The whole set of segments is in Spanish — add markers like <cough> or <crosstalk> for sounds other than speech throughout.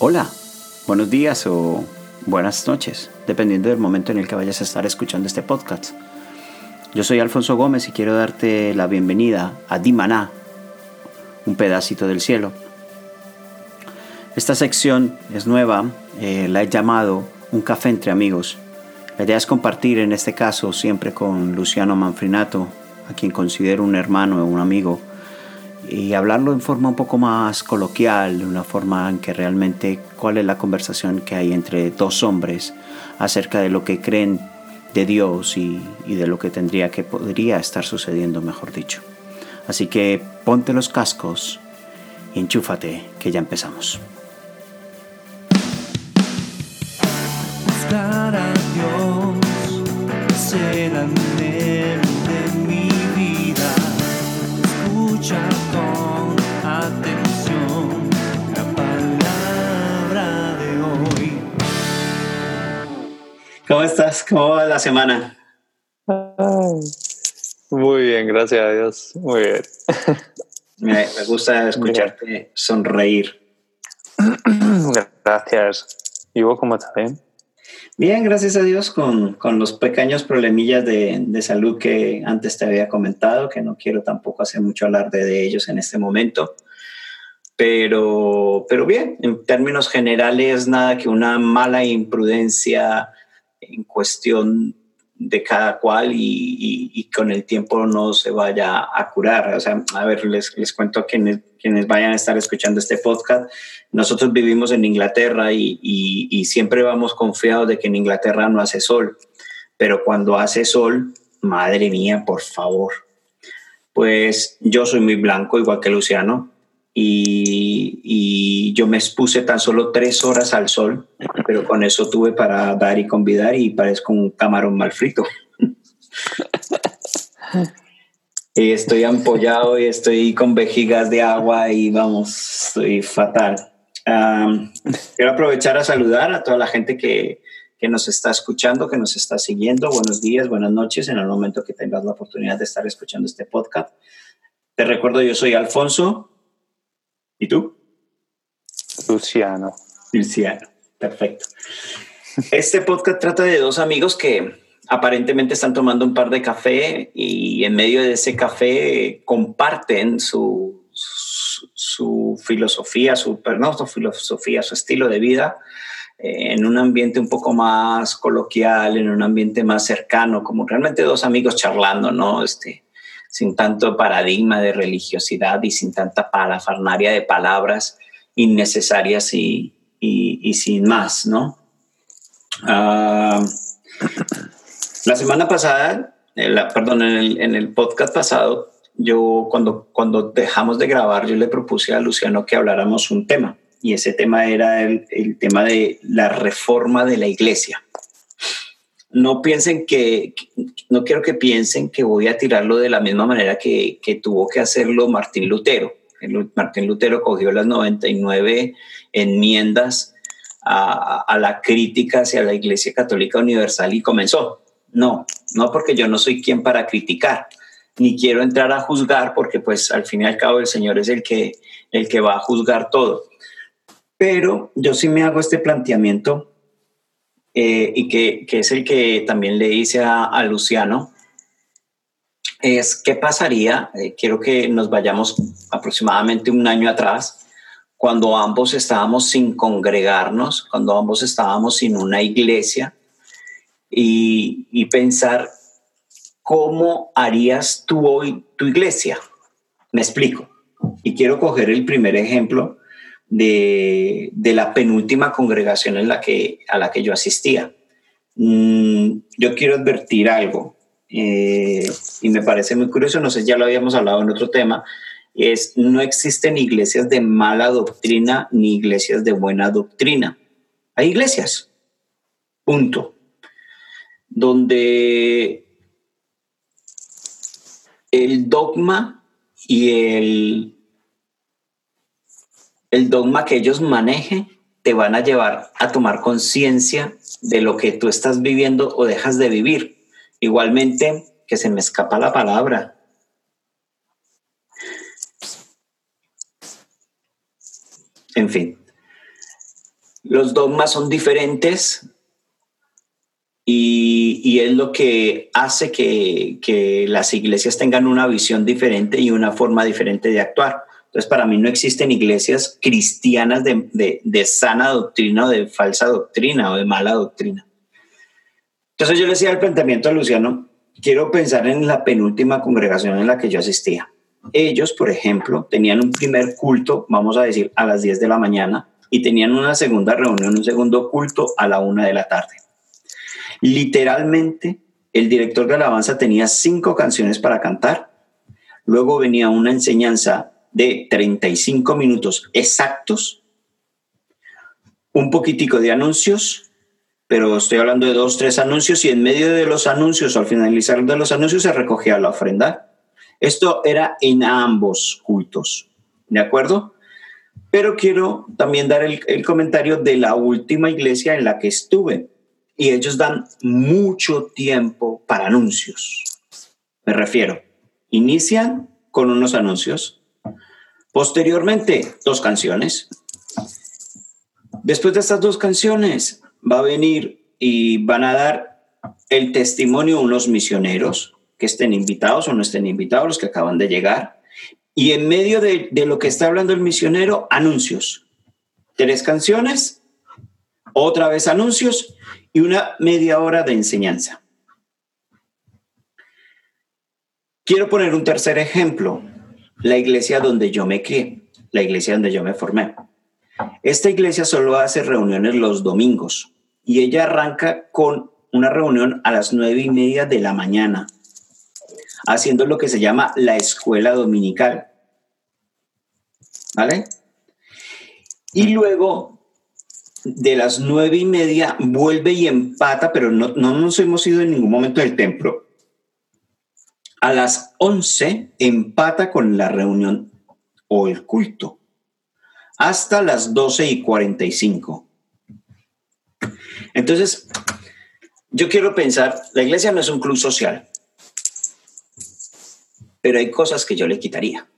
Hola, buenos días o buenas noches, dependiendo del momento en el que vayas a estar escuchando este podcast. Yo soy Alfonso Gómez y quiero darte la bienvenida a Dimaná, un pedacito del cielo. Esta sección es nueva, eh, la he llamado Un café entre amigos. La idea es compartir en este caso siempre con Luciano Manfrinato, a quien considero un hermano o un amigo, y hablarlo en forma un poco más coloquial, de una forma en que realmente cuál es la conversación que hay entre dos hombres acerca de lo que creen de Dios y, de lo que tendría que podría estar sucediendo, mejor dicho. Así que ponte los cascos y enchúfate, que ya empezamos. buscar a Dios será Escucha con atención la palabra de hoy. ¿Cómo estás? ¿Cómo va la semana? Muy bien, gracias a Dios. Muy bien. <laughs> Me, me gusta escucharte sonreír. <clears throat> Gracias. ¿Y vos cómo estás? Bien? Bien, gracias a Dios, con, con los pequeños problemillas de, de, salud que antes te había comentado, que no quiero tampoco hacer mucho alarde de ellos en este momento. Pero, pero bien, en términos generales, nada que una mala imprudencia en cuestión de cada cual y, y, con el tiempo no se vaya a curar. O sea, a ver, les, les cuento a quienes, quienes vayan a estar escuchando este podcast. Nosotros vivimos en Inglaterra y, y siempre vamos confiados de que en Inglaterra no hace sol, pero cuando hace sol, madre mía, por favor. Pues yo soy muy blanco, igual que Luciano, y, y, yo me expuse tan solo tres horas al sol, pero con eso tuve para dar y convidar y parezco un camarón mal frito. <laughs> y estoy ampollado y estoy con vejigas de agua y vamos, estoy fatal. Um, quiero aprovechar a saludar a toda la gente que, que nos está escuchando, que nos está siguiendo. Buenos días, buenas noches en el momento que tengas la oportunidad de estar escuchando este podcast. Te recuerdo, yo soy Alfonso. ¿Y tú? Luciano. Luciano, perfecto. Este podcast trata de dos amigos que aparentemente están tomando un par de café y en medio de ese café comparten su, su, su filosofía, su, no, su filosofía, su estilo de vida eh, en un ambiente un poco más coloquial, en un ambiente más cercano, como realmente dos amigos charlando, ¿no? Este, sin tanto paradigma de religiosidad y sin tanta parafarnaria de palabras innecesarias y, y, sin más, ¿no? Uh, la semana pasada, perdón, en el, podcast pasado, yo cuando, cuando dejamos de grabar, yo le propuse a Luciano que habláramos un tema y ese tema era el tema de la reforma de la iglesia no piensen que, no quiero que piensen que voy a tirarlo de la misma manera que, que tuvo que hacerlo Martín Lutero. Martín Lutero cogió las 99 enmiendas a, a, la crítica hacia la Iglesia Católica Universal y comenzó. No, no porque yo no soy quien para criticar, ni quiero entrar a juzgar porque pues al fin y al cabo el Señor es el que, el que va a juzgar todo. Pero yo sí me hago este planteamiento eh, y que, que, es el que también le hice a, Luciano, es qué pasaría, eh, quiero que nos vayamos aproximadamente un año atrás, cuando ambos estábamos sin congregarnos, cuando ambos estábamos sin una iglesia, y, y pensar cómo harías tú hoy tu iglesia. Me explico. Y quiero coger el primer ejemplo de, de, la penúltima congregación en la que, a la que yo asistía. Mm, yo quiero advertir algo, eh, y me parece muy curioso, no sé, ya lo habíamos hablado en otro tema, es no existen iglesias de mala doctrina ni iglesias de buena doctrina. Hay iglesias, punto, donde el dogma y el el dogma que ellos manejen te van a llevar a tomar conciencia de lo que tú estás viviendo o dejas de vivir. Igualmente, que se me escapa la palabra. En fin, Los dogmas son diferentes y, es lo que hace que las iglesias tengan una visión diferente y una forma diferente de actuar. Entonces, para mí no existen iglesias cristianas de, de, de, sana doctrina o de falsa doctrina o de mala doctrina. Entonces yo le decía al planteamiento a Luciano, quiero pensar en la penúltima congregación en la que yo asistía. Ellos, por ejemplo, tenían un primer culto, vamos a decir, a las 10 de la mañana y tenían una segunda reunión, un segundo culto a la una de la tarde. Literalmente, el director de alabanza tenía cinco canciones para cantar. Luego venía una enseñanza de 35 minutos exactos, un poquitico de anuncios, pero estoy hablando de dos, tres anuncios y en medio de los anuncios, al finalizar de los anuncios, se recogía la ofrenda. Esto era en ambos cultos, ¿de acuerdo? Pero quiero también dar el, el comentario de la última iglesia en la que estuve y ellos dan mucho tiempo para anuncios. Me refiero, inician con unos anuncios, posteriormente dos canciones. Después de estas dos canciones va a venir y van a dar el testimonio unos misioneros que estén invitados o no estén invitados, los que acaban de llegar. Y en medio de, de lo que está hablando el misionero, anuncios. Tres canciones, otra vez anuncios y una media hora de enseñanza. Quiero poner un tercer ejemplo, la iglesia donde yo me crié, la iglesia donde yo me formé. Esta iglesia solo hace reuniones los domingos y ella arranca con una reunión a las nueve y media de la mañana, haciendo lo que se llama la escuela dominical. ¿Vale? Y luego de las nueve y media vuelve y empata, pero no, no nos hemos ido en ningún momento del templo. A las once empata con la reunión o el culto, hasta las doce y cuarenta y cinco. Entonces, yo quiero pensar, la iglesia no es un club social, pero hay cosas que yo le quitaría.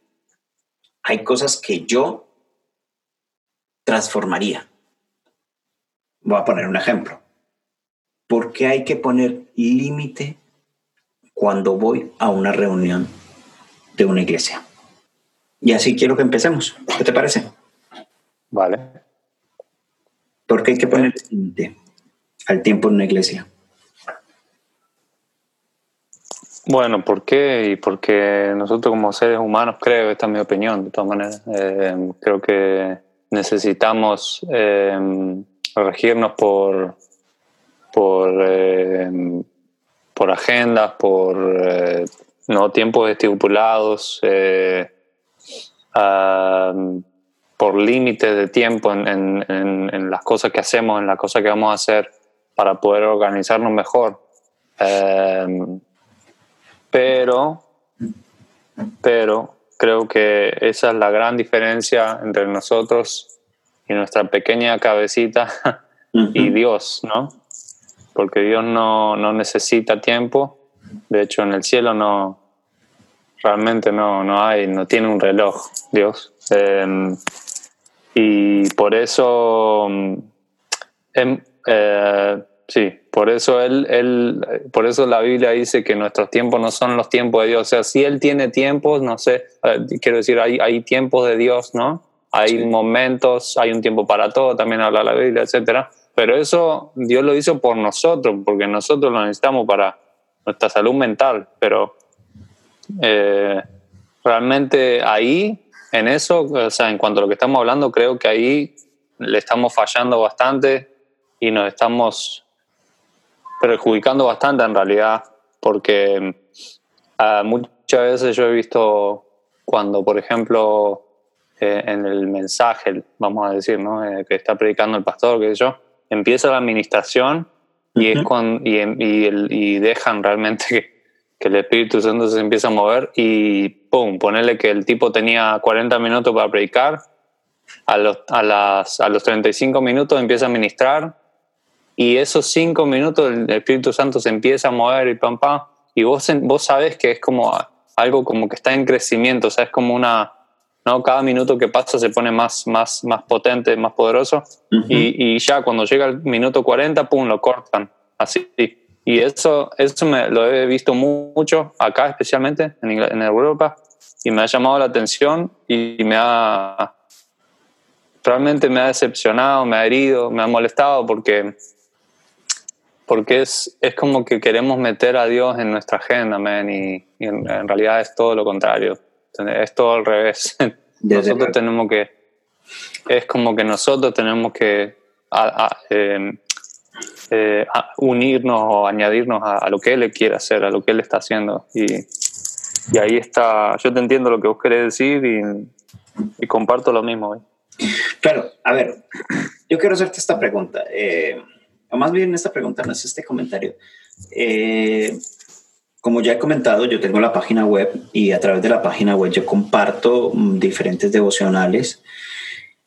Hay cosas que yo transformaría. Voy a poner un ejemplo. ¿Por qué hay que poner límite cuando voy a una reunión de una iglesia? Y así quiero que empecemos. ¿Qué te parece? Vale. ¿Por qué hay que poner límite al tiempo en una iglesia? Bueno, ¿por qué? Y porque nosotros como seres humanos, creo, esta es mi opinión, de todas maneras, eh, creo que necesitamos eh, regirnos por, por, eh, por agendas, por eh, no tiempos estipulados, eh, uh, por límites de tiempo en, en, en, las cosas que hacemos, en las cosas que vamos a hacer para poder organizarnos mejor. pero, pero creo que esa es la gran diferencia entre nosotros y nuestra pequeña cabecita <laughs> y Dios, ¿no? Porque Dios no, no, necesita tiempo. De hecho, en el cielo no realmente no, no hay, no tiene un reloj, Dios. Eh, y por eso, eh, eh, sí, por eso él, él, por eso la Biblia dice que nuestros tiempos no son los tiempos de Dios. O sea, si él tiene tiempos, no sé, quiero decir, hay, hay tiempos de Dios, ¿no? Hay sí. momentos, hay un tiempo para todo, también habla la Biblia, etcétera. Pero eso Dios lo hizo por nosotros, porque nosotros lo necesitamos para nuestra salud mental. Pero eh, realmente ahí, en eso, o sea, en cuanto a lo que estamos hablando, creo que ahí le estamos fallando bastante y nos estamos perjudicando bastante en realidad, porque uh, muchas veces yo he visto cuando, por ejemplo, eh, en el mensaje, vamos a decir, ¿no? Eh, que está predicando el pastor, qué sé yo, empieza la administración y, uh -huh. es con, y, y, el, y, dejan realmente que, que, el Espíritu Santo se empieza a mover y pum, ponerle que el tipo tenía 40 minutos para predicar, a los, a, las, a los 35 minutos empieza a ministrar y esos 5 minutos el Espíritu Santo se empieza a mover y pam, pam, y vos, vos sabés que es como algo como que está en crecimiento, o sea, es como una ¿no? Cada minuto que pasa se pone más, más, más potente, más poderoso. y, y, ya cuando llega el minuto 40, ¡pum!, lo cortan. Así. Y eso, eso me, lo he visto mucho acá, especialmente en, en Europa, y me ha llamado la atención y me ha. Realmente me ha decepcionado, me ha herido, me ha molestado porque porque es, es como que queremos meter a Dios en nuestra agenda, man, y, en, realidad es todo lo contrario. Es todo al revés. <laughs> nosotros tenemos que, es como que nosotros tenemos que em, eh, unirnos o añadirnos a, lo que Él quiere hacer, a lo que Él está haciendo. Y, y ahí está, yo te entiendo lo que vos querés decir y, y comparto lo mismo. Claro, a ver, yo quiero hacerte esta pregunta. Eh, o más bien esta pregunta no es este comentario. Eh, como ya he comentado, yo tengo la página web y a través de la página web yo comparto mm, diferentes devocionales.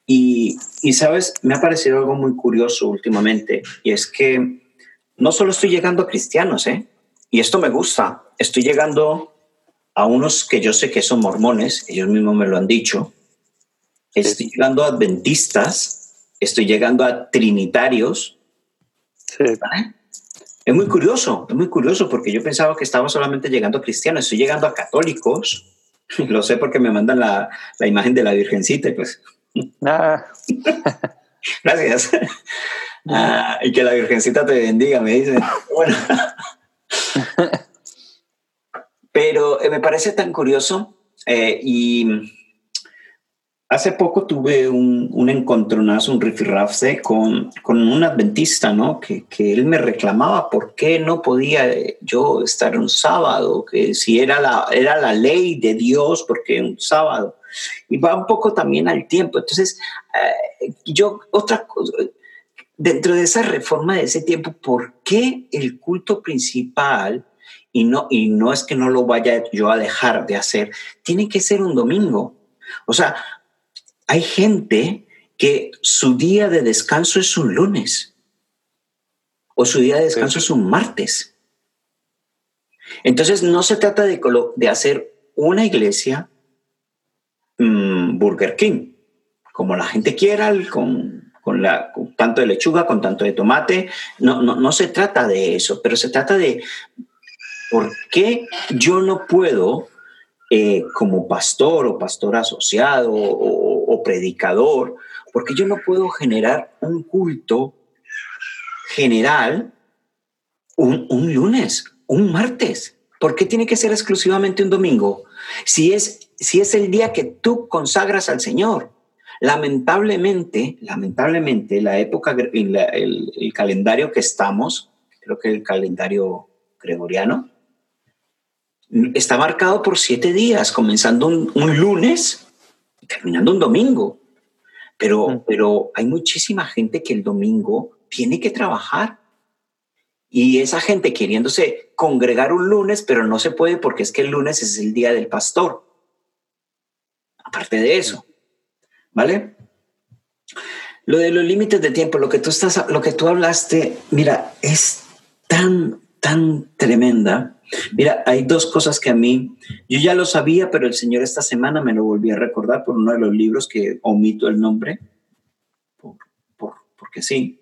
Y, y, sabes, me ha parecido algo muy curioso últimamente y es que no solo estoy llegando a cristianos, ¿eh? Y esto me gusta, estoy llegando a unos que yo sé que son mormones, ellos mismos me lo han dicho, estoy llegando a adventistas, estoy llegando a trinitarios, es muy curioso, es muy curioso porque yo pensaba que estaba solamente llegando a cristianos, estoy llegando a católicos. Lo sé porque me mandan la, la imagen de la Virgencita y pues. Ah. <laughs> Gracias. Ah, y que la Virgencita te bendiga, me dice. Bueno. <laughs> Pero eh, me parece tan curioso eh, y Hace poco tuve un, un encontronazo, un rifirrafse con, con un adventista, ¿no? Que, que, él me reclamaba por qué no podía yo estar un sábado, que si era la, era la ley de Dios, porque un sábado. Y va un poco también al tiempo. Entonces, eh, yo, otra cosa, dentro de esa reforma de ese tiempo, ¿por qué el culto principal, y no, y no es que no lo vaya yo a dejar de hacer, tiene que ser un domingo? O sea, hay gente que su día de descanso es un lunes o su día de descanso es un martes. Entonces no se trata de, de hacer una iglesia mm, Burger King, como la gente quiera, con, con, la, tanto de lechuga, con tanto de tomate. No, no, no se trata de eso, pero se trata de por qué yo no puedo, eh, como pastor o pastor asociado o, predicador, porque yo no puedo generar un culto general un, lunes, un martes. ¿Por qué tiene que ser exclusivamente un domingo? Si es, si es el día que tú consagras al Señor. Lamentablemente, lamentablemente, la época, el, el, calendario que estamos, creo que el calendario gregoriano, está marcado por siete días, comenzando un, un lunes terminando un domingo. Pero, pero hay muchísima gente que el domingo tiene que trabajar. Y esa gente queriéndose congregar un lunes, pero no se puede porque es que el lunes es el día del pastor. Aparte de eso, ¿vale? Lo de los límites de tiempo, lo que tú estás, lo que tú hablaste, mira, es tan, tan tremenda Mira, hay dos cosas que a mí, yo ya lo sabía, pero el Señor esta semana me lo volvió a recordar por uno de los libros que omito el nombre, porque sí.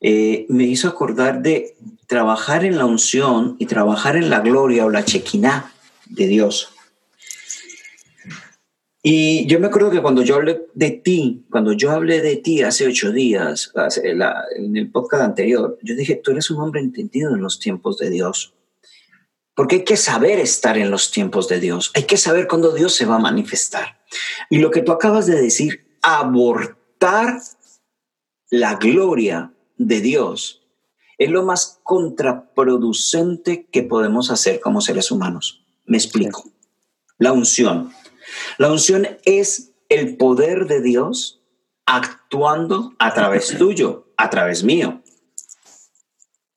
Eh, me hizo acordar de trabajar en la unción y trabajar en la gloria o la chequiná de Dios. Y yo me acuerdo que cuando yo hablé de ti, cuando yo hablé de ti hace ocho días, en el podcast anterior, yo dije, tú eres un hombre entendido en los tiempos de Dios. Porque hay que saber estar en los tiempos de Dios. Hay que saber cuándo Dios se va a manifestar. Y lo que tú acabas de decir, abortar la gloria de Dios es lo más contraproducente que podemos hacer como seres humanos. Me explico. La unción. La unción es el poder de Dios actuando a través tuyo, a través mío.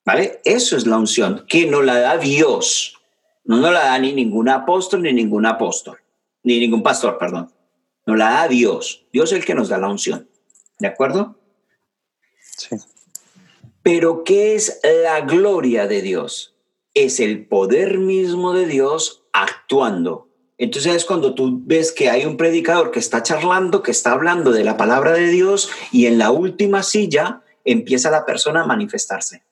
¿Vale? Eso es la unción, que no la da Dios. No nos la da ni ningún apóstol, ni ningún apóstol, ni ningún pastor, perdón. Nos la da Dios. Dios es el que nos da la unción. ¿De acuerdo? Sí. Pero ¿qué es la gloria de Dios? Es el poder mismo de Dios actuando. Entonces es cuando tú ves que hay un predicador que está charlando, que está hablando de la palabra de Dios y en la última silla empieza la persona a manifestarse.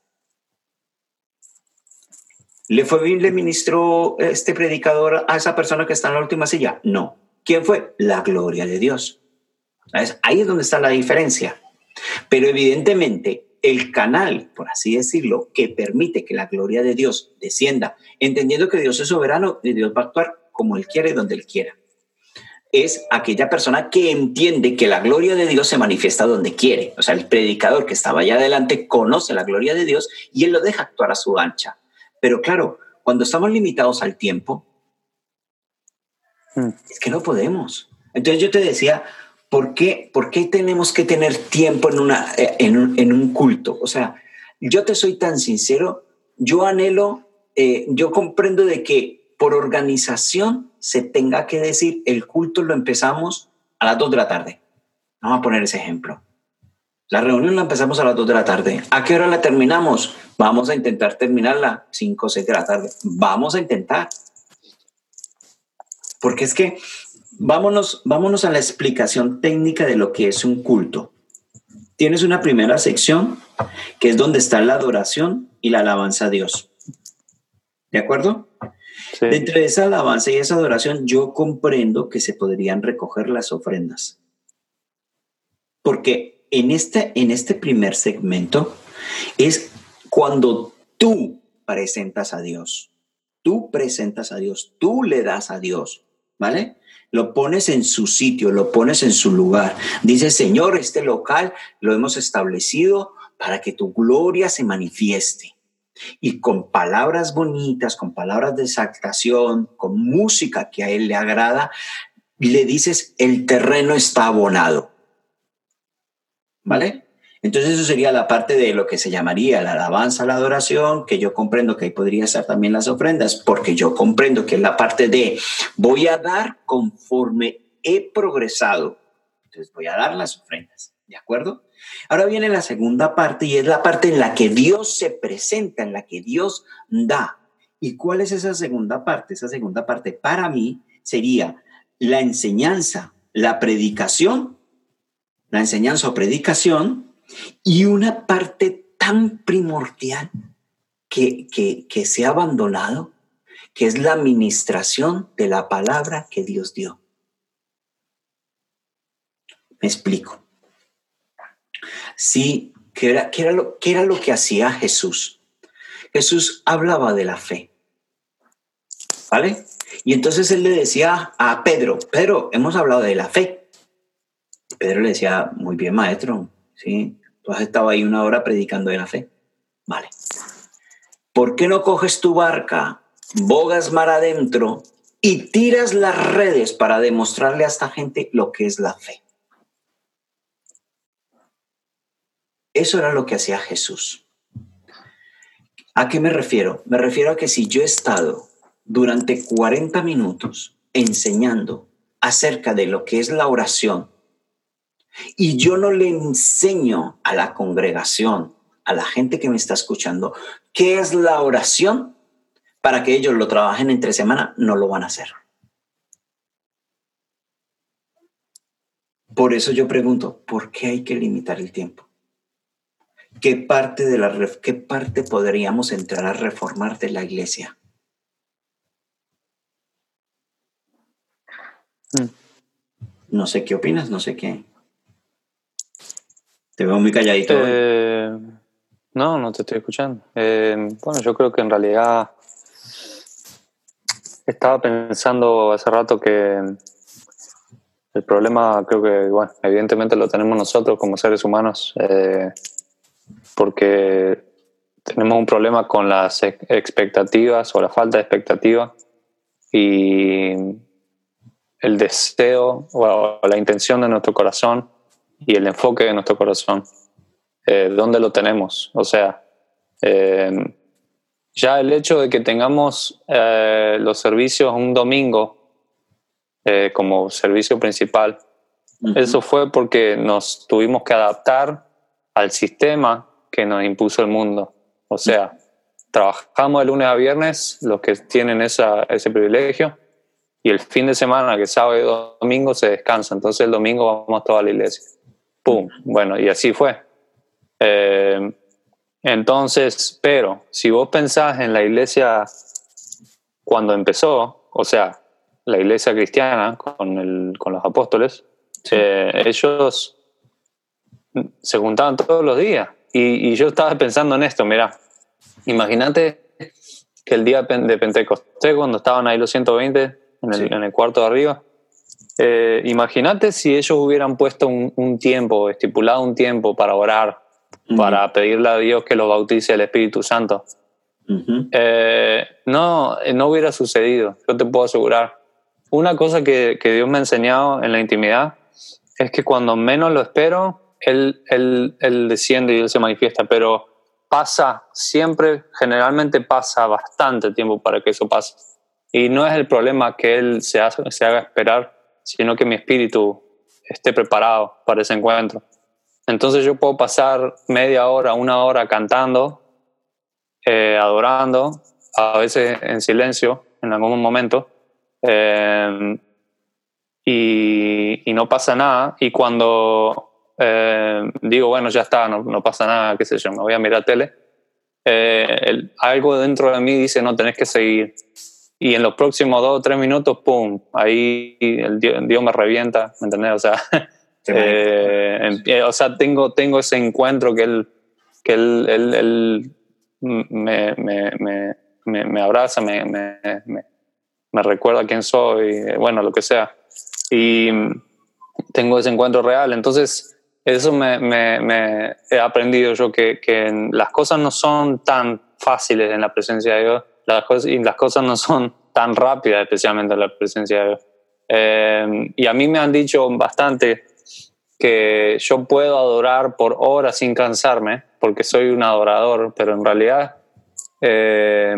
¿Le fue bien, le ministró este predicador a esa persona que está en la última silla? No. ¿Quién fue? La gloria de Dios. Ahí es donde está la diferencia. Pero evidentemente el canal, por así decirlo, que permite que la gloria de Dios descienda, entendiendo que Dios es soberano y Dios va a actuar como Él quiere, donde Él quiera, es aquella persona que entiende que la gloria de Dios se manifiesta donde quiere. O sea, el predicador que estaba allá adelante conoce la gloria de Dios y Él lo deja actuar a su ancha. Pero claro, cuando estamos limitados al tiempo, hmm. es que no podemos. Entonces yo te decía, ¿por qué, por qué tenemos que tener tiempo en, una, eh, en, un, en un culto? O sea, yo te soy tan sincero, yo anhelo, eh, yo comprendo de que por organización se tenga que decir el culto lo empezamos a las 2 de la tarde. Vamos a poner ese ejemplo. La reunión la empezamos a las 2 de la tarde. ¿A qué hora la terminamos? Vamos a intentar terminarla 5 o 6 de la tarde. Vamos a intentar. Porque es que vámonos, vámonos a la explicación técnica de lo que es un culto. Tienes una primera sección que es donde está la adoración y la alabanza a Dios. ¿De acuerdo? Dentro de esa alabanza y esa adoración yo comprendo que se podrían recoger las ofrendas. Porque en este, en este primer segmento es cuando tú presentas a Dios. Tú presentas a Dios, tú le das a Dios, ¿vale? Lo pones en su sitio, lo pones en su lugar. Dice, Señor, este local lo hemos establecido para que tu gloria se manifieste. Y con palabras bonitas, con palabras de exaltación, con música que a Él le agrada, le dices, el terreno está abonado. ¿Vale? Entonces eso sería la parte de lo que se llamaría la alabanza, la adoración, que yo comprendo que ahí podría ser también las ofrendas, porque yo comprendo que es la parte de voy a dar conforme he progresado. Entonces voy a dar las ofrendas, ¿de acuerdo? Ahora viene la segunda parte y es la parte en la que Dios se presenta, en la que Dios da. ¿Y cuál es esa segunda parte? Esa segunda parte para mí sería la enseñanza, la predicación, la enseñanza o predicación y una parte tan primordial que, que se ha abandonado, que es la administración de la palabra que Dios dio. Me explico. Sí, ¿qué era, era, lo, era lo que hacía Jesús? Jesús hablaba de la fe. ¿Vale? Y entonces él le decía a Pedro, Pedro, hemos hablado de la fe. Pedro le decía, muy bien, maestro, ¿sí? Tú has estado ahí una hora predicando de la fe. Vale. ¿Por qué no coges tu barca, bogas mar adentro y tiras las redes para demostrarle a esta gente lo que es la fe? Eso era lo que hacía Jesús. ¿A qué me refiero? Me refiero a que si yo he estado durante 40 minutos enseñando acerca de lo que es la oración y yo no le enseño a la congregación, a la gente que me está escuchando, qué es la oración para que ellos lo trabajen entre semana, no lo van a hacer. Por eso yo pregunto, ¿por qué hay que limitar el tiempo? ¿Qué parte, de la, ¿Qué parte podríamos entrar a reformar de la iglesia? Mm. No sé qué opinas, no sé qué. Te veo muy calladito. Eh, no, no te estoy escuchando. Eh, bueno, yo creo que en realidad estaba pensando hace rato que el problema creo que, bueno, evidentemente lo tenemos nosotros como seres humanos. Eh, porque tenemos un problema con las expectativas o la falta de expectativa y el deseo o la intención de nuestro corazón y el enfoque de nuestro corazón. Eh, ¿Dónde lo tenemos? O sea, eh, ya el hecho de que tengamos eh, los servicios un domingo como servicio principal, eso fue porque nos tuvimos que adaptar al sistema que nos impuso el mundo. O sea, trabajamos de lunes a viernes, los que tienen esa, ese privilegio, y el fin de semana, que sábado y domingo, se descansa. Entonces el domingo vamos todos a la iglesia. ¡Pum! Bueno, y así fue. Eh, entonces, pero si vos pensás en la iglesia cuando empezó, o sea, la iglesia cristiana con, el, con los apóstoles, eh, ellos se juntaban todos los días. Y, yo estaba pensando en esto, mira, imagínate que el día de Pentecostés, cuando estaban ahí los 120 en el, en el cuarto de arriba, eh, imagínate si ellos hubieran puesto un, tiempo, estipulado un tiempo para orar, para pedirle a Dios que los bautice el Espíritu Santo. Eh, no, no hubiera sucedido, yo te puedo asegurar. Una cosa que, que, Dios me ha enseñado en la intimidad es que cuando menos lo espero, él, él, él desciende y Él se manifiesta, pero pasa siempre, generalmente pasa bastante tiempo para que eso pase. Y no es el problema que Él se, se haga esperar, sino que mi espíritu esté preparado para ese encuentro. Entonces yo puedo pasar media hora, una hora cantando, eh, adorando, a veces en silencio, en algún momento, eh, y, no pasa nada. Y cuando eh, digo, bueno, ya está, no, no, pasa nada, qué sé yo, me voy a mirar tele, algo dentro de mí dice, no, tenés que seguir y en los próximos dos o tres minutos, ¡pum! Ahí el Dios, me revienta, ¿me entendés? O sea, <laughs> eh, eh, o sea tengo, tengo ese encuentro que él, que él, él, él me, me, me, me, abraza, me, me, me, recuerda quién soy, bueno, lo que sea. Y tengo ese encuentro real. Entonces, eso me, me, he aprendido yo, que, que las cosas no son tan fáciles en la presencia de Dios las cosas, y las cosas no son tan rápidas, especialmente en la presencia de Dios. Eh, y a mí me han dicho bastante que yo puedo adorar por horas sin cansarme, porque soy un adorador, pero en realidad eh,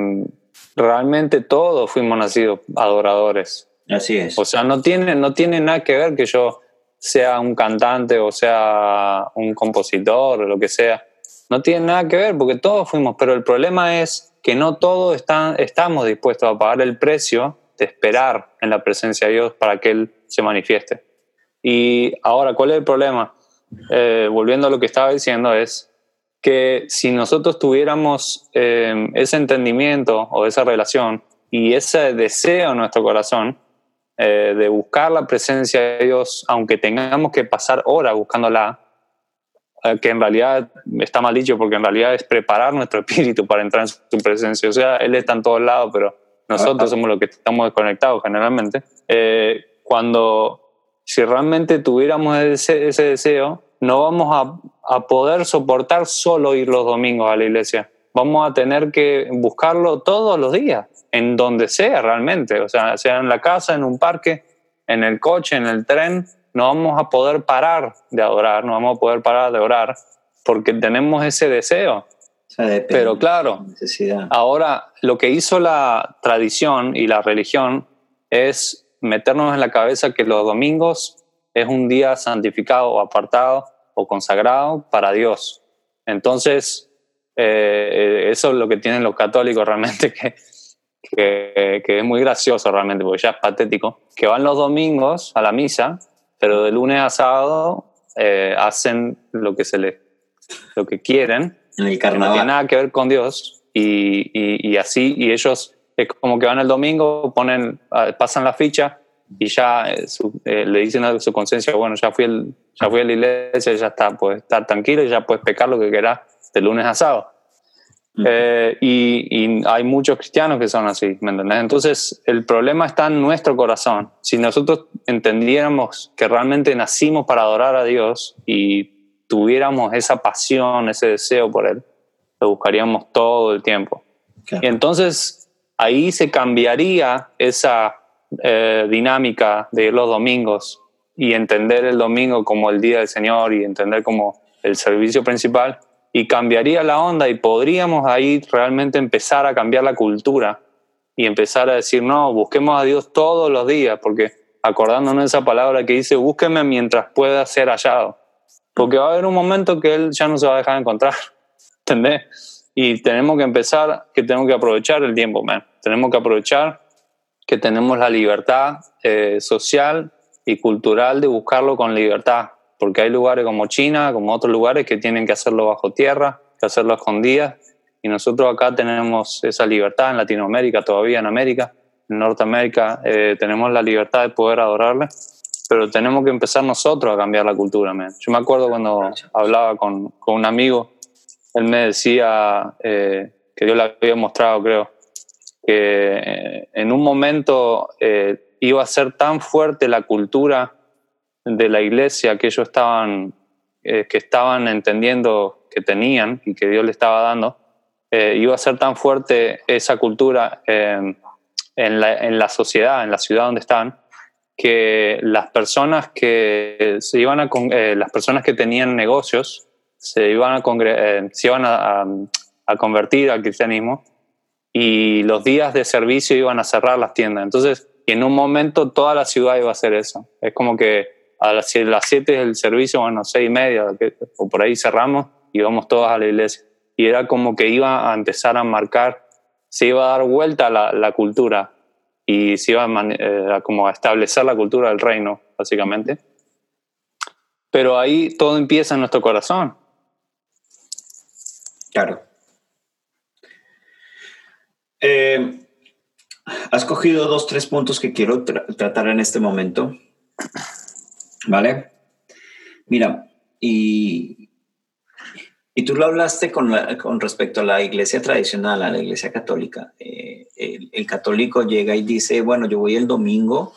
realmente todos fuimos nacidos adoradores. Así es. O sea, no tiene, no tiene nada que ver que yo sea un cantante o sea un compositor o lo que sea. No tiene nada que ver porque todos fuimos, pero el problema es que no todos estamos dispuestos a pagar el precio de esperar en la presencia de Dios para que Él se manifieste. Y ahora, ¿cuál es el problema? Eh, volviendo a lo que estaba diciendo, es que si nosotros tuviéramos eh, ese entendimiento o esa relación y ese deseo en nuestro corazón eh, de buscar la presencia de Dios, aunque tengamos que pasar horas buscándola, que en realidad está mal dicho porque en realidad es preparar nuestro <laughs> espíritu para entrar en su presencia. O sea, Él está en todos lados, pero nosotros somos los que estamos desconectados generalmente. Eh, cuando, si realmente tuviéramos ese, ese deseo, no vamos a, a, poder soportar solo ir los domingos a la iglesia. Vamos a tener que buscarlo todos los días, en donde sea realmente. O sea, sea en la casa, en un parque, en el coche, en el tren, no vamos a poder parar de adorar, no vamos a poder parar de orar, porque tenemos ese deseo. Pero claro, ahora lo que hizo la tradición y la religión es meternos en la cabeza que los domingos es un día santificado o apartado o consagrado para Dios. Entonces, eh, eso es lo que tienen los católicos realmente, que, que, que, es muy gracioso realmente, porque ya es patético, que van los domingos a la misa pero de lunes a sábado eh, hacen lo que se les, lo que quieren. En el carnaval. No tiene nada que ver con Dios y, y, así, y ellos es como que van el domingo, ponen, ah, pasan la ficha y ya eh, eh, le dicen a su conciencia, bueno, ya fui, el, ya fui a la iglesia, ya está, puedes estar tranquilo y ya puedes pecar lo que quieras de lunes a sábado. Eh, y, hay muchos cristianos que son así, ¿me entendés? Entonces, el problema está en nuestro corazón. Si nosotros entendiéramos que realmente nacimos para adorar a Dios y tuviéramos esa pasión, ese deseo por Él, lo buscaríamos todo el tiempo. Y entonces, ahí se cambiaría esa eh, dinámica de los domingos y entender el domingo como el día del Señor y entender como el servicio principal y cambiaría la onda y podríamos ahí realmente empezar a cambiar la cultura y empezar a decir, no, busquemos a Dios todos los días, porque acordándonos de esa palabra que dice, búsqueme mientras pueda ser hallado, porque va a haber un momento que Él ya no se va a dejar encontrar, <laughs> ¿entendés? Y tenemos que empezar, que tenemos que aprovechar el tiempo, man. Tenemos que aprovechar que tenemos la libertad eh, social y cultural de buscarlo con libertad, porque hay lugares como China, como otros lugares que tienen que hacerlo bajo tierra, que hacerlo a escondidas, y nosotros acá tenemos esa libertad en Latinoamérica, todavía en América, en Norteamérica, eh, tenemos la libertad de poder adorarle, pero tenemos que empezar nosotros a cambiar la cultura. Yo me acuerdo cuando hablaba con, con un amigo, él me decía eh, que Dios le había mostrado, creo, que eh, en un momento iba a ser tan fuerte la cultura de la iglesia que ellos estaban, que estaban entendiendo que tenían y que Dios le estaba dando, eh, iba a ser tan fuerte esa cultura en, la, en, la, sociedad, en la ciudad donde están, que las personas que se iban a eh, las personas que tenían negocios se iban a, eh, se iban a, a, convertir al cristianismo y los días de servicio iban a cerrar las tiendas. Entonces, en un momento toda la ciudad iba a hacer eso. Es como que a las 7 del servicio, bueno, seis y media o por ahí cerramos y vamos todos a la iglesia y era como que iba a empezar a marcar, se iba a dar vuelta la, la cultura y se iba a, eh, como a establecer la cultura del reino, básicamente. Pero ahí todo empieza en nuestro corazón. Claro. Eh, has cogido dos, tres puntos que quiero tratar en este momento. ¿Vale? Mira, y y tú lo hablaste con, con, respecto a la iglesia tradicional, a la iglesia católica. Eh, el, católico llega y dice, bueno, yo voy el domingo,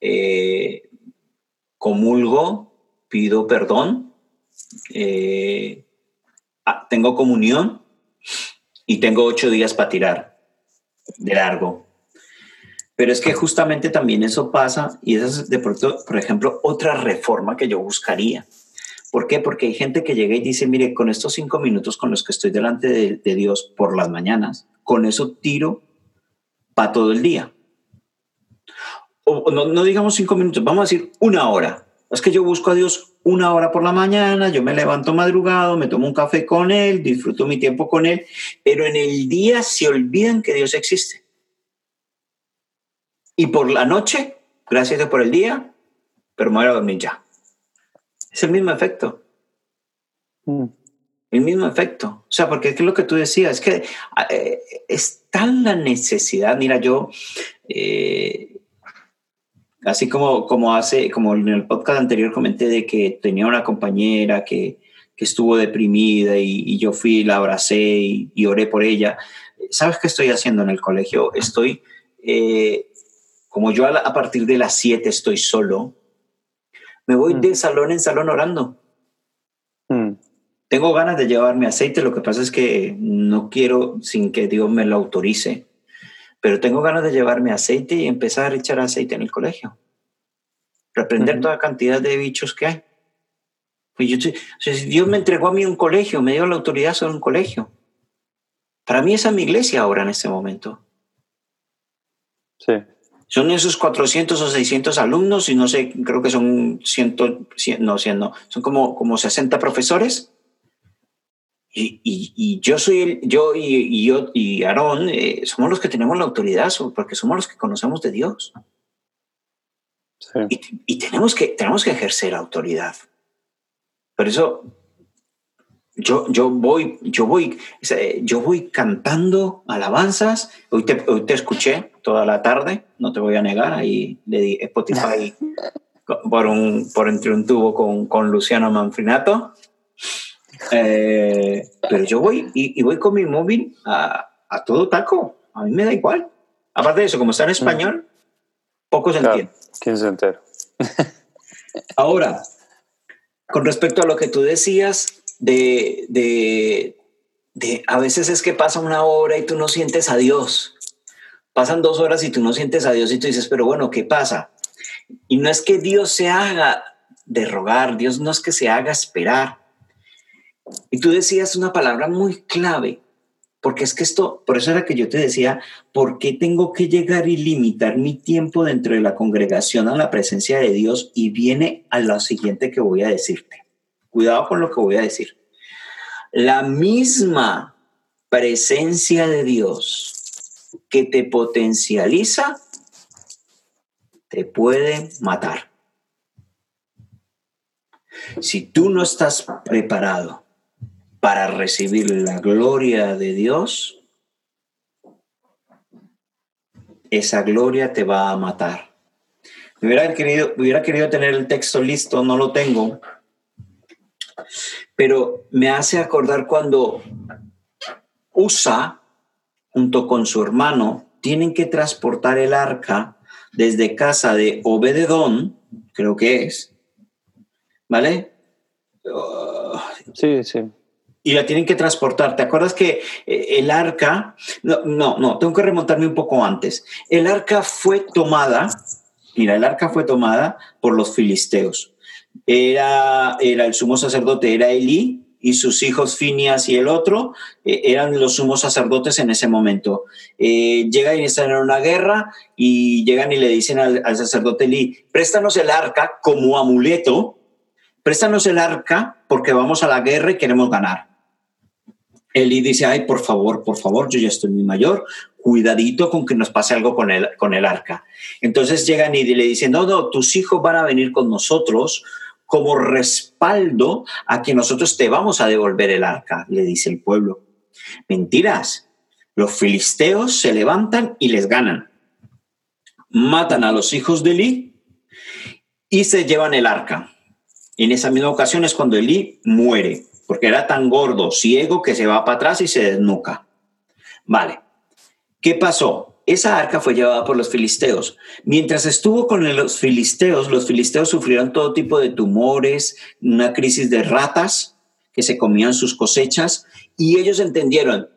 eh, comulgo, pido perdón, eh, ah, tengo comunión y tengo ocho días para tirar de largo. Pero es que justamente también eso pasa y esa es de pronto, por ejemplo, otra reforma que yo buscaría ¿Por qué? Porque hay gente que llega y dice, mire, con estos cinco minutos con los que estoy delante de, Dios por las mañanas, con eso tiro para todo el día. O, no, no, digamos cinco minutos, vamos a decir una hora. Es que yo busco a Dios una hora por la mañana, yo me levanto madrugado, me tomo un café con Él, disfruto mi tiempo con Él, pero en el día se olvidan que Dios existe. Y por la noche, gracias por el día, pero me voy a dormir ya. Es el mismo efecto. Mm. El mismo efecto. O sea, porque es lo que tú decías, es que eh, es tan la necesidad. Mira, yo, eh, así como, como hace, como en el podcast anterior comenté de que tenía una compañera que, que estuvo deprimida y, yo fui, la abracé y, oré por ella. ¿Sabes qué estoy haciendo en el colegio? Estoy, eh, como yo a, a partir de las 7 estoy solo, me voy de mm. salón en salón orando. Mm. Tengo ganas de llevarme aceite, lo que pasa es que no quiero sin que Dios me lo autorice, pero tengo ganas de llevarme aceite y empezar a echar aceite en el colegio. Reprender toda cantidad de bichos que hay. Pues yo, Dios me entregó a mí un colegio, me dio la autoridad sobre un colegio. Para mí esa es mi iglesia ahora en este momento. Sí. Son esos 400 o 600 alumnos y no sé, creo que son 100, no, 100 no, son como, como 60 profesores. Y, y, yo soy el, yo y, yo y Aarón eh, somos los que tenemos la autoridad porque somos los que conocemos de Dios. Y, y, tenemos, que, tenemos que ejercer autoridad. Por eso yo, yo, voy, yo, voy, yo voy cantando alabanzas. Hoy te, hoy te escuché toda la tarde, no te voy a negar. Ahí le di Spotify <laughs> por, un, por entre un tubo con, con Luciano Manfrinato. Eh, pero yo voy y, voy con mi móvil a, a, todo taco. A mí me da igual. Aparte de eso, como está en español, poco se entiende. ¿Quién se entera? Ahora, con respecto a lo que tú decías de, de, de, a veces es que pasa una hora y tú no sientes a Dios. Pasan dos horas y tú no sientes a Dios y tú dices, pero bueno, ¿qué pasa? Y no es que Dios se haga de rogar, Dios no es que se haga esperar. Y tú decías una palabra muy clave, porque es que esto, por eso era que yo te decía, ¿por qué tengo que llegar y limitar mi tiempo dentro de la congregación a la presencia de Dios? Y viene a lo siguiente que voy a decirte. Cuidado con lo que voy a decir. La misma presencia de Dios que te potencializa te puede matar. Si tú no estás preparado para recibir la gloria de Dios, esa gloria te va a matar. hubiera querido, hubiera querido tener el texto listo, no lo tengo, pero me hace acordar cuando Usa, junto con su hermano, tienen que transportar el arca desde casa de Obededón, creo que es, ¿vale? sí, sí. Y la tienen que transportar. ¿Te acuerdas que eh, el arca, no, no, no, tengo que remontarme un poco antes. El arca fue tomada, mira, el arca fue tomada por los filisteos. Era, era el sumo sacerdote, era Elí, y sus hijos Finias y el otro eh, eran los sumos sacerdotes en ese momento. Eh, llegan y están en una guerra y llegan y le dicen al, sacerdote Eli, préstanos el arca como amuleto, préstanos el arca porque vamos a la guerra y queremos ganar. Eli dice, ay, por favor, por favor, yo ya estoy muy mayor, cuidadito con que nos pase algo con el, con el arca. Entonces llegan y le dicen, no, no, tus hijos van a venir con nosotros como respaldo a que nosotros te vamos a devolver el arca, le dice el pueblo. Mentiras. Los filisteos se levantan y les ganan. Matan a los hijos de Elí y se llevan el arca. En esa misma ocasión es cuando Elí muere, porque era tan gordo, ciego, que se va para atrás y se desnuca. Vale. ¿Qué pasó? esa arca fue llevada por los filisteos. Mientras estuvo con los filisteos, los filisteos sufrieron todo tipo de tumores, una crisis de ratas que se comían sus cosechas y ellos entendieron,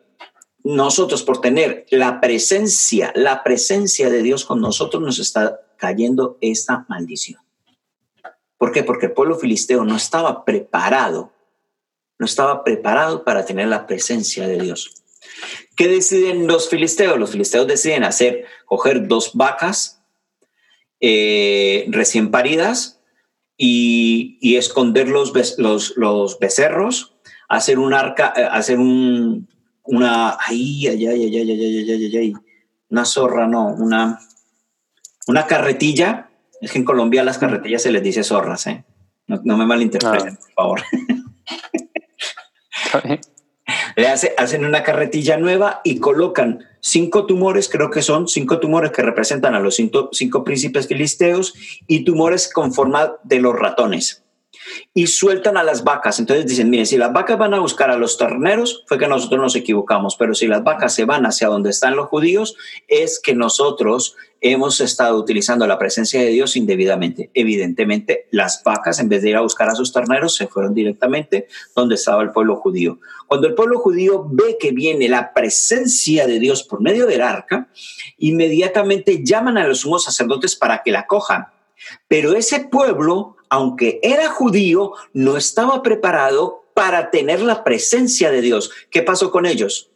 nosotros por tener la presencia, la presencia de Dios con nosotros nos está cayendo esta maldición. ¿Por qué? Porque el pueblo filisteo no estaba preparado, no estaba preparado para tener la presencia de Dios. ¿Qué deciden los filisteos? Los filisteos deciden hacer, coger dos vacas eh, recién paridas y, esconder los, los, becerros, hacer un arca, eh, hacer un, una, ay, ay, ay, ay, ay, ay, ay, una zorra, no, una, una carretilla. Es que en Colombia las carretillas se les dice zorras, ¿eh? No, me malinterpreten, por favor. <laughs> Le hacen una carretilla nueva y colocan cinco tumores, creo que son cinco tumores que representan a los cinco, cinco príncipes filisteos y tumores con forma de los ratones y sueltan a las vacas. Entonces dicen, mire, si las vacas van a buscar a los terneros, fue que nosotros nos equivocamos, pero si las vacas se van hacia donde están los judíos, es que nosotros hemos estado utilizando la presencia de Dios indebidamente. Evidentemente, las vacas, en vez de ir a buscar a sus terneros, se fueron directamente donde estaba el pueblo judío. Cuando el pueblo judío ve que viene la presencia de Dios por medio del arca, inmediatamente llaman a los sumos sacerdotes para que la cojan. Pero ese pueblo aunque era judío, no estaba preparado para tener la presencia de Dios. ¿Qué pasó con ellos?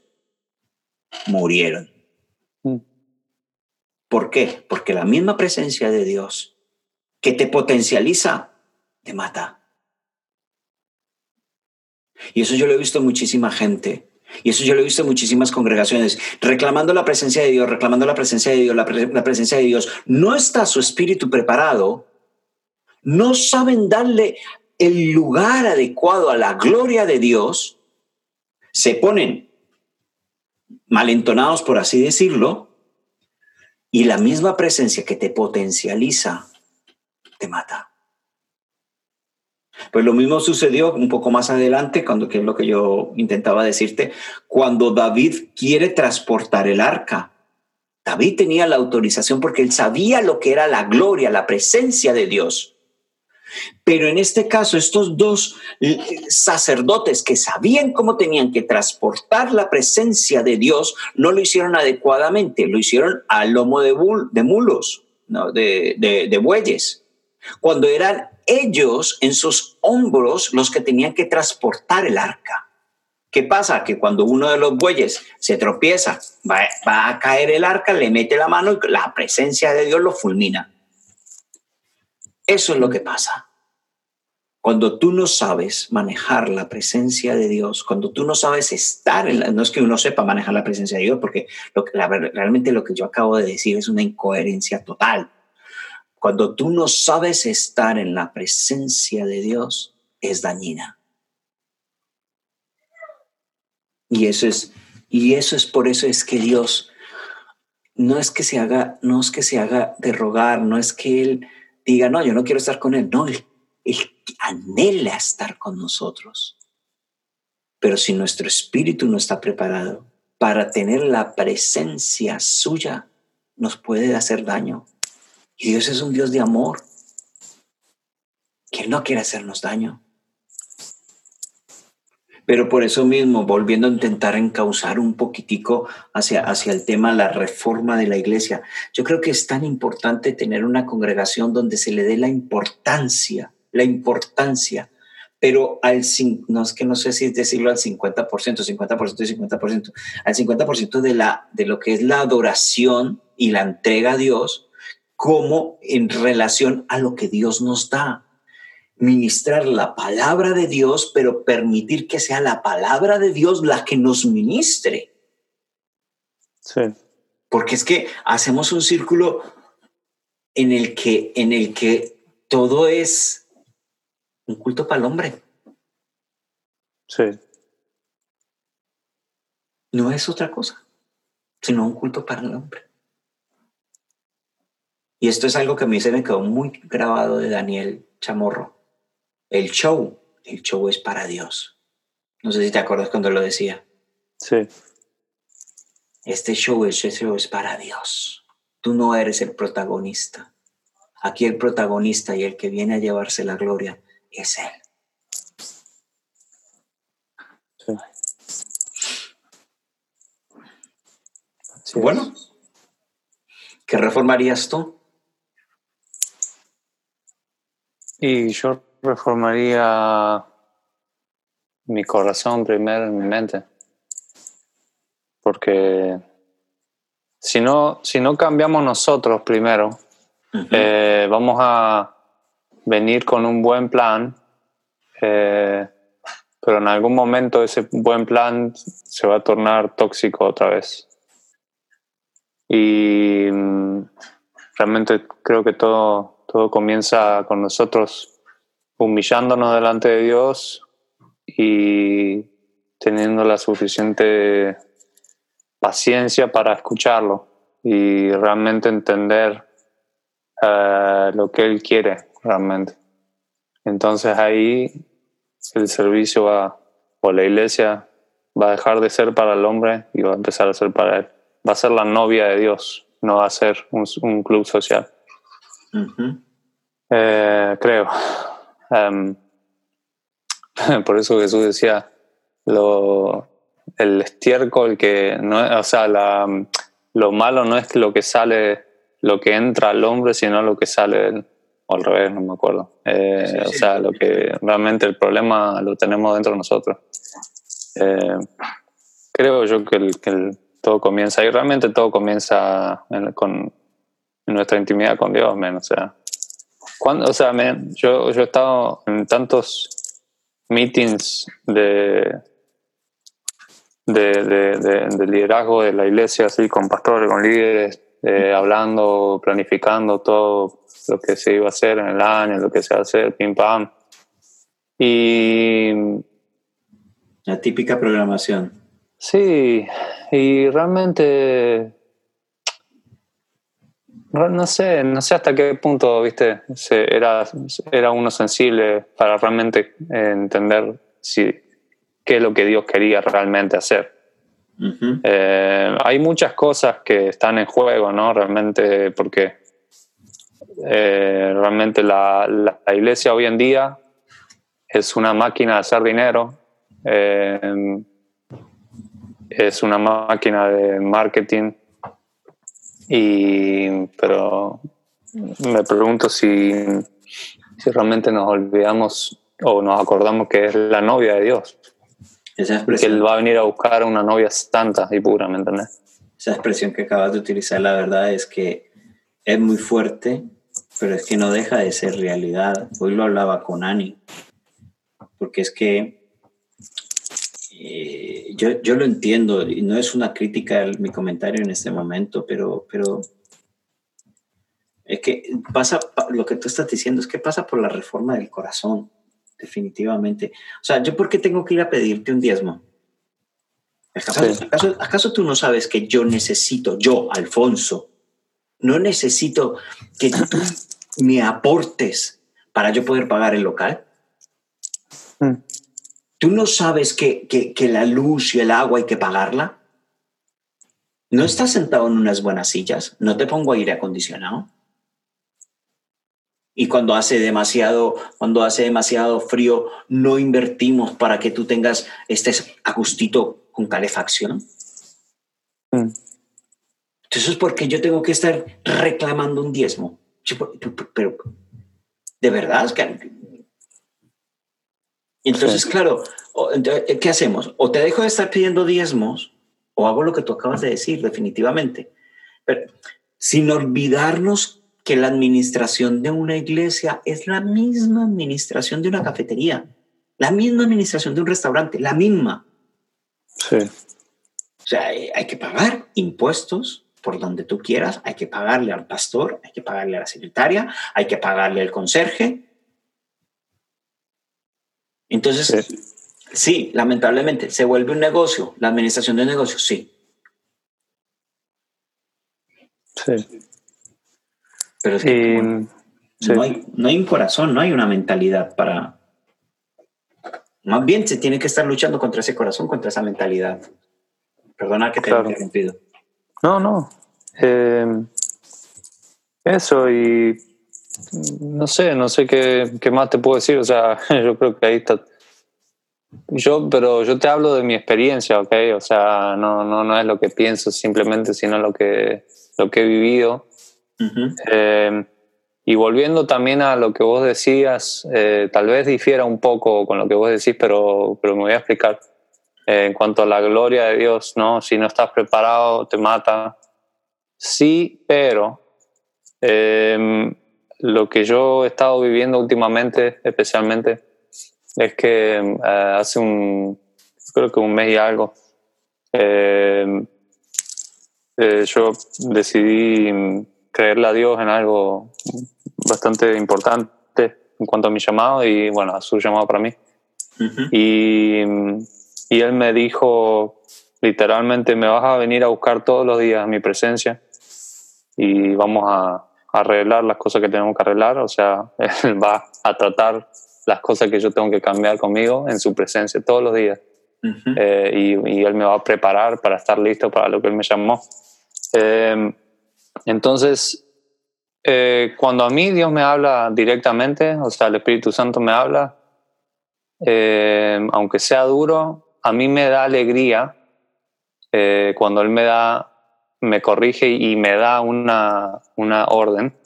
Murieron. Mm. ¿Por qué? Porque la misma presencia de Dios que te potencializa, te mata. Y eso yo lo he visto en muchísima gente. Y eso yo lo he visto en muchísimas congregaciones, reclamando la presencia de Dios, reclamando la presencia de Dios, la, la presencia de Dios. No está su espíritu preparado no saben darle el lugar adecuado a la gloria de Dios, se ponen malentonados, por así decirlo, y la misma presencia que te potencializa te mata. Pues lo mismo sucedió un poco más adelante, cuando que es lo que yo intentaba decirte, cuando David quiere transportar el arca. David tenía la autorización porque él sabía lo que era la gloria, la presencia de Dios. Pero en este caso, estos dos eh, sacerdotes que sabían cómo tenían que transportar la presencia de Dios, no lo hicieron adecuadamente, lo hicieron al lomo de, de mulos, de, de bueyes, cuando eran ellos en sus hombros los que tenían que transportar el arca. ¿Qué pasa? Que cuando uno de los bueyes se tropieza, va, va, a caer el arca, le mete la mano y la presencia de Dios lo fulmina. Eso es lo que pasa. Cuando tú no sabes manejar la presencia de Dios, cuando tú no sabes estar en la, no es que uno sepa manejar la presencia de Dios, porque realmente lo que yo acabo de decir es una incoherencia total. cuando tú no sabes estar en la presencia de Dios, es dañina. Y eso es, y eso es por eso es que Dios no es que se haga, no es que se haga de rogar, no es que Él diga, no, yo no quiero estar con Él, no, Él, anhela estar con nosotros. Pero si nuestro espíritu no está preparado para tener la presencia suya, nos puede hacer daño. Y Dios es un Dios de amor, que Él no quiere hacernos daño. Pero por eso mismo, volviendo a intentar encauzar un poquitico hacia, hacia el tema la reforma de la iglesia, yo creo que es tan importante tener una congregación donde se le dé la importancia, la importancia, pero al, no es que no sé si decirlo al 50%, 50% y 50%, al 50% de, la, de lo que es la adoración y la entrega a Dios, como en relación a lo que Dios nos da ministrar la palabra de Dios, pero permitir que sea la palabra de Dios la que nos ministre. Sí. Porque es que hacemos un círculo en el que, en el que todo es un culto para el hombre. Sí. No es otra cosa, sino un culto para el hombre. Y esto es algo que a mí se me quedó muy grabado de Daniel Chamorro el show, el show es para Dios. No sé si te acuerdas cuando lo decía. Sí. Este show, este show es para Dios. Tú no eres el protagonista. Aquí el protagonista y el que viene a llevarse la gloria es Él. Sí. bueno, ¿qué reformarías tú? Y yo reformaría mi corazón primero en mi mente. Porque si no, si no cambiamos nosotros primero, eh, vamos a venir con un buen plan, eh, pero en algún momento ese buen plan se va a tornar tóxico otra vez. Y mm, realmente creo que todo, todo comienza con nosotros humillándonos delante de Dios y teniendo la suficiente paciencia para escucharlo y realmente entender eh, lo que Él quiere realmente. Entonces ahí el servicio va, o la iglesia va a dejar de ser para el hombre y va a empezar a ser para Él. Va a ser la novia de Dios, no va a ser un, club social. Eh, creo. Em, <laughs> por eso Jesús decía, lo, el estiércol que no o sea, la, lo malo no es lo que sale, lo que entra al hombre, sino lo que sale o al revés, no me acuerdo. Eh, o sea, lo que realmente el problema lo tenemos dentro de nosotros. Eh, creo yo que, el, todo comienza y realmente todo comienza con nuestra intimidad con Dios, menos, o sea, o sea, yo, yo he estado en tantos meetings de, de, liderazgo de la iglesia, así con pastores, con líderes, hablando, planificando todo lo que se iba a hacer en el año, lo que se va a hacer, pim pam. Y. La típica programación. Sí, y realmente no sé, no sé hasta qué punto, viste, era, era uno sensible para realmente entender si, qué es lo que Dios quería realmente hacer. Eh, hay muchas cosas que están en juego, ¿no? Realmente, porque eh, realmente la, la, iglesia hoy en día es una máquina de hacer dinero, eh, es una máquina de marketing y, pero me pregunto si, si realmente nos olvidamos o nos acordamos que es la novia de Dios. Esa que Él va a venir a buscar a una novia santa y pura, ¿me entiendes? Esa expresión que acabas de utilizar, la verdad es que es muy fuerte, pero es que no deja de ser realidad. Hoy lo hablaba con Ani, porque es que eh, yo, yo, lo entiendo y no es una crítica mi comentario en este momento, pero, pero Es que pasa, lo que tú estás diciendo es que pasa por la reforma del corazón, definitivamente. O sea, ¿yo por qué tengo que ir a pedirte un diezmo? ¿Acaso, ¿acaso, tú no sabes que yo necesito, yo, Alfonso, no necesito que tú me aportes para yo poder pagar el local? Mm. ¿Tú no sabes que, que, que la luz y el agua hay que pagarla? ¿No estás sentado en unas buenas sillas? ¿No te pongo aire acondicionado? Y cuando hace demasiado, cuando hace demasiado frío, no invertimos para que tú tengas, estés a con calefacción. Mm. Entonces, ¿por qué yo tengo que estar reclamando un diezmo? Pero, ¿de verdad? Entonces, claro, ¿qué hacemos? O te dejo de estar pidiendo diezmos o hago lo que tú acabas de decir, definitivamente. Pero sin olvidarnos que la administración de una iglesia es la misma administración de una cafetería, la misma administración de un restaurante, la misma. Sí. O sea, eh, hay que pagar impuestos por donde tú quieras, hay que pagarle al pastor, hay que pagarle a la secretaria, hay que pagarle al conserje. Entonces, sí. lamentablemente, se vuelve un negocio, la administración de negocios, sí. Sí. Pero es que no, hay, no hay un corazón, no hay una mentalidad para... Más bien se tiene que estar luchando contra ese corazón, contra esa mentalidad. Perdona que te haya interrumpido. No, no. Eh, eso y no sé, no sé qué, qué, más te puedo decir. O sea, <laughs> yo creo que ahí está. Yo, pero yo te hablo de mi experiencia, ¿ok? O sea, no, no, no es lo que pienso simplemente, sino lo que, lo que he vivido. Eh, y volviendo también a lo que vos decías, eh, tal vez difiera un poco con lo que vos decís, pero, pero me voy a explicar. Eh, en cuanto a la gloria de Dios, ¿no? Si no estás preparado, te mata. Sí, pero lo que yo he estado viviendo últimamente, especialmente, es que eh, hace un, creo que un mes y algo, em, eh, yo decidí creerle a Dios en algo bastante importante en cuanto a mi llamado y, bueno, a su llamado para mí. Y y él me dijo, literalmente, me vas a venir a buscar todos los días mi presencia y vamos a, arreglar las cosas que tenemos que arreglar. O sea, <laughs> él va a tratar las cosas que yo tengo que cambiar conmigo en su presencia todos los días. Eh, y, él me va a preparar para estar listo para lo que él me llamó. Em, entonces, eh, cuando a mí Dios me habla directamente, o sea, el Espíritu Santo me habla, em, aunque sea duro, a mí me da alegría eh, cuando él me da, me corrige y me da una, una orden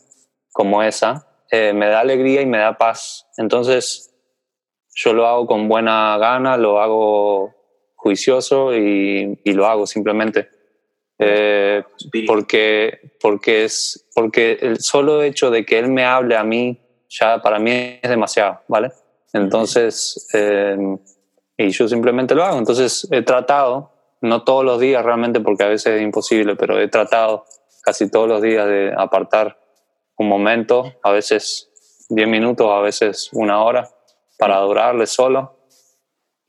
como esa, eh, me da alegría y me da paz. Entonces, yo lo hago con buena gana, lo hago juicioso y, lo hago simplemente. Eh, porque, porque, es, porque el solo hecho de que él me hable a mí, ya para mí es demasiado, ¿vale? Entonces, y yo simplemente lo hago. Entonces he tratado, no todos los días realmente porque a veces es imposible, pero he tratado casi todos los días de apartar un momento, a veces 10 minutos, a veces una hora, para adorarle solo.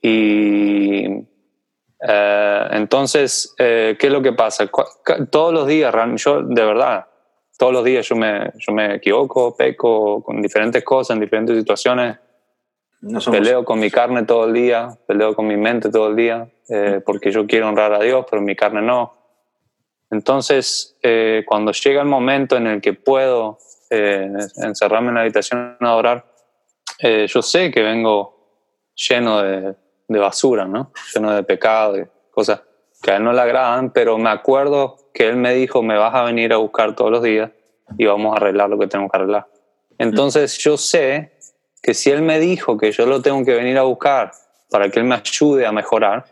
Y eh, entonces, eh, ¿qué es lo que pasa? Todos los días, yo de verdad, todos los días yo me, yo me equivoco, peco con diferentes cosas, en diferentes situaciones Peleo con mi carne todo el día, peleo con mi mente todo el día, eh, porque yo quiero honrar a Dios, pero mi carne no. Entonces, eh, cuando llega el momento en el que puedo eh, encerrarme en la habitación a adorar, yo sé que vengo lleno de, de, basura, ¿no? lleno de pecado, de cosas que a Él no le agradan, pero me acuerdo que Él me dijo, me vas a venir a buscar todos los días y vamos a arreglar lo que tenemos que arreglar. Entonces yo sé que si Él me dijo que yo lo tengo que venir a buscar para que Él me ayude a mejorar,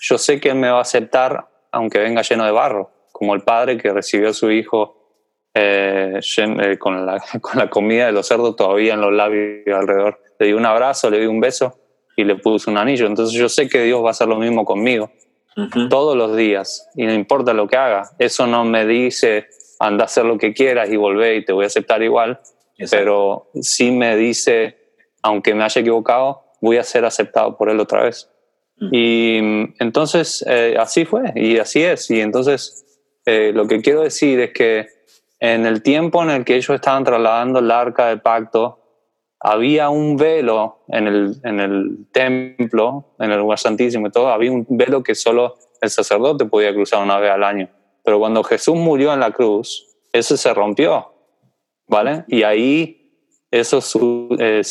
yo sé que Él me va a aceptar aunque venga lleno de barro, como el padre que recibió a su hijo eh, eh, con, la, <laughs> con, la, comida de los cerdos todavía en los labios alrededor. Le di un abrazo, le di un beso y le puse un anillo. Entonces yo sé que Dios va a hacer lo mismo conmigo todos los días y no importa lo que haga. Eso no me dice anda a hacer lo que quieras y volver y te voy a aceptar igual, pero sí me dice, aunque me haya equivocado, voy a ser aceptado por él otra vez. Mm. Y entonces eh, así fue y así es. Y entonces eh, lo que quiero decir es que en el tiempo en el que ellos estaban trasladando el arca del pacto, había un velo en el, en el templo, en el lugar santísimo y todo, había un velo que solo el sacerdote podía cruzar una vez al año. Pero cuando Jesús murió en la cruz, eso se rompió, ¿vale? Y ahí eso eh,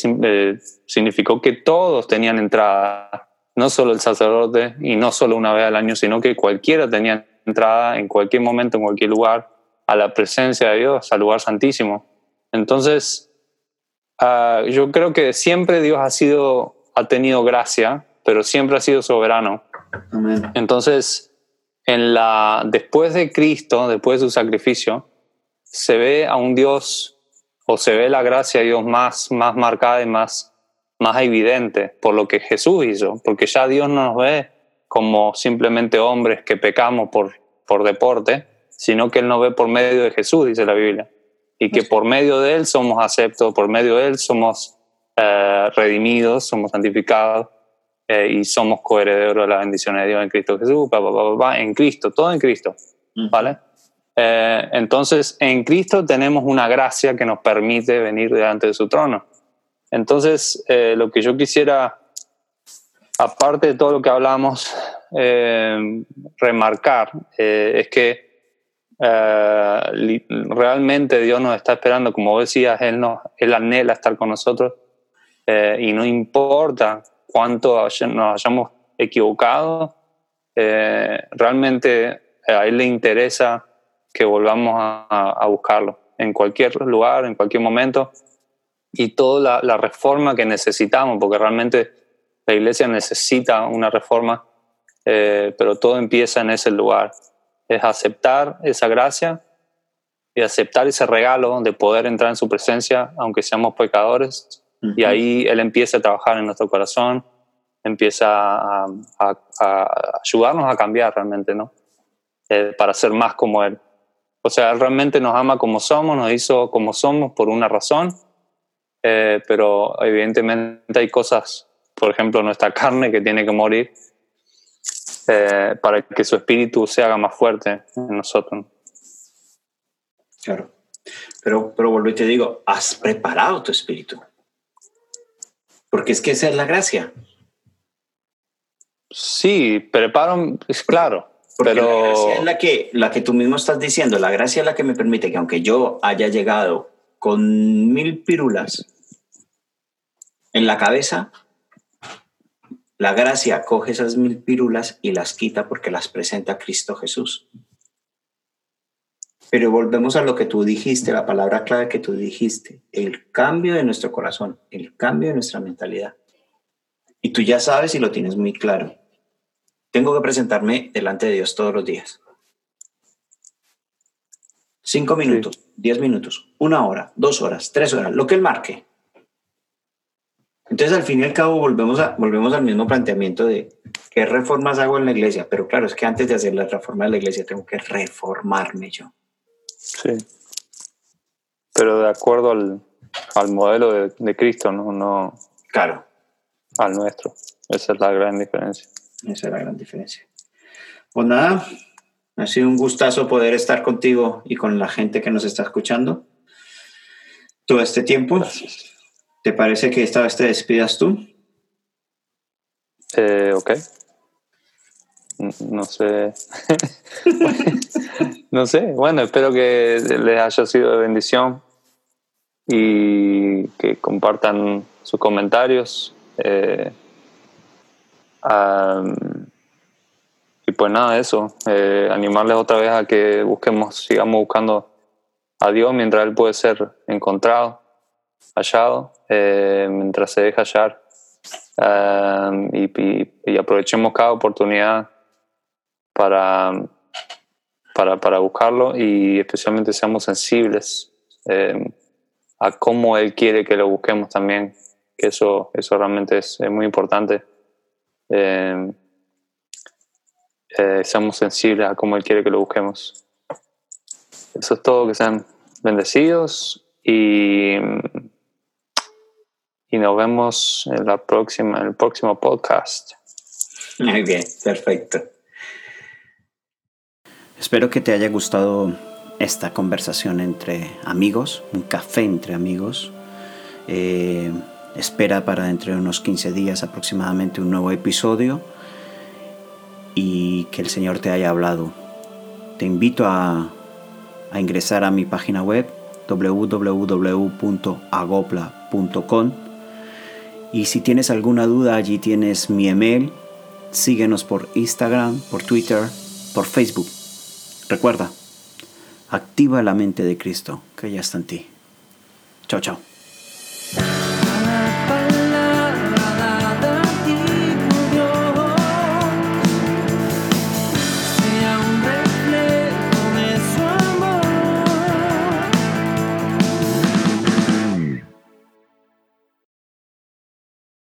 significó que todos tenían entrada, no solo el sacerdote y no solo una vez al año, sino que cualquiera tenía entrada en cualquier momento, en cualquier lugar, a la presencia de Dios, al lugar santísimo. Entonces, ah, yo creo que siempre Dios ha sido, ha tenido gracia, pero siempre ha sido soberano. Entonces, en la, después de Cristo, después de su sacrificio, se ve a un Dios o se ve la gracia de Dios más, más marcada y más, más evidente por lo que Jesús hizo, porque ya Dios no nos ve como simplemente hombres que pecamos por, por deporte, sino que Él nos ve por medio de Jesús, dice la Biblia, y que por medio de Él somos aceptos, por medio de Él somos eh, redimidos, somos santificados eh, y somos coherederos de la bendición de Dios en Cristo Jesús, en Cristo, todo en Cristo, ¿vale? Eh, entonces, en Cristo tenemos una gracia que nos permite venir delante de su trono. Entonces, lo que yo quisiera aparte de todo lo que hablamos, eh, remarcar eh, es que eh, realmente Dios nos está esperando, como decías, Él, nos, él anhela estar con nosotros y no importa cuánto nos hayamos equivocado, realmente a Él le interesa que volvamos a, buscarlo en cualquier lugar, en cualquier momento y toda la reforma que necesitamos, porque realmente la iglesia necesita una reforma, eh, pero todo empieza en ese lugar. Es aceptar esa gracia y aceptar ese regalo de poder entrar en su presencia, aunque seamos pecadores. Y ahí Él empieza a trabajar en nuestro corazón, empieza a, ayudarnos a cambiar realmente, ¿no? Eh, para ser más como Él. O sea, Él realmente nos ama como somos, nos hizo como somos por una razón, eh, pero evidentemente hay cosas por ejemplo, nuestra carne que tiene que morir eh, para que su espíritu se haga más fuerte en nosotros. Claro. Pero, pero vuelvo y te digo, has preparado tu espíritu. Porque es que esa es la gracia. Sí, preparo, es claro. pero... la gracia es la que, la que tú mismo estás diciendo. La gracia es la que me permite que aunque yo haya llegado con mil pirulas en la cabeza, la gracia coge esas mil pírulas y las quita porque las presenta Cristo Jesús. Pero volvemos a lo que tú dijiste, la palabra clave que tú dijiste, el cambio de nuestro corazón, el cambio de nuestra mentalidad. Y tú ya sabes y lo tienes muy claro. Tengo que presentarme delante de Dios todos los días. Cinco minutos, diez minutos, una hora, dos horas, tres horas, lo que él marque. Entonces, al fin y al cabo, volvemos, a, volvemos al mismo planteamiento de qué reformas hago en la iglesia, pero claro, es que antes de hacer la reforma de la iglesia tengo que reformarme yo. Sí. Pero de acuerdo al, al modelo de, de, Cristo, ¿no? no claro. Al nuestro. Esa es la gran diferencia. Esa es la gran diferencia. Pues nada, ha sido un gustazo poder estar contigo y con la gente que nos está escuchando todo este tiempo. Gracias. ¿Te parece que esta vez te despidas tú? Eh, ok. No sé. <laughs> no sé. Bueno, espero que les haya sido de bendición y que compartan sus comentarios. Eh, pues nada, eso. Eh, animarles otra vez a que busquemos, sigamos buscando a Dios mientras Él puede ser encontrado, hallado eh, mientras se deja hallar eh, y, aprovechemos cada oportunidad para, para, para, buscarlo y especialmente seamos sensibles eh, a cómo Él quiere que lo busquemos también, que eso, eso realmente es, muy importante. Seamos sensibles a cómo Él quiere que lo busquemos. eso es todo, que sean bendecidos y, y nos vemos en, la próxima, en el próximo podcast. Muy bien, perfecto. Espero que te haya gustado esta conversación entre amigos, un café entre amigos. Eh, espera para dentro de unos 15 días aproximadamente un nuevo episodio y que el Señor te haya hablado. Te invito a, ingresar a mi página web www.agopla.com y si tienes alguna duda allí tienes mi email. Síguenos por Instagram, por Twitter, por Facebook. Recuerda, activa la mente de Cristo que ya está en ti. Chao, chao.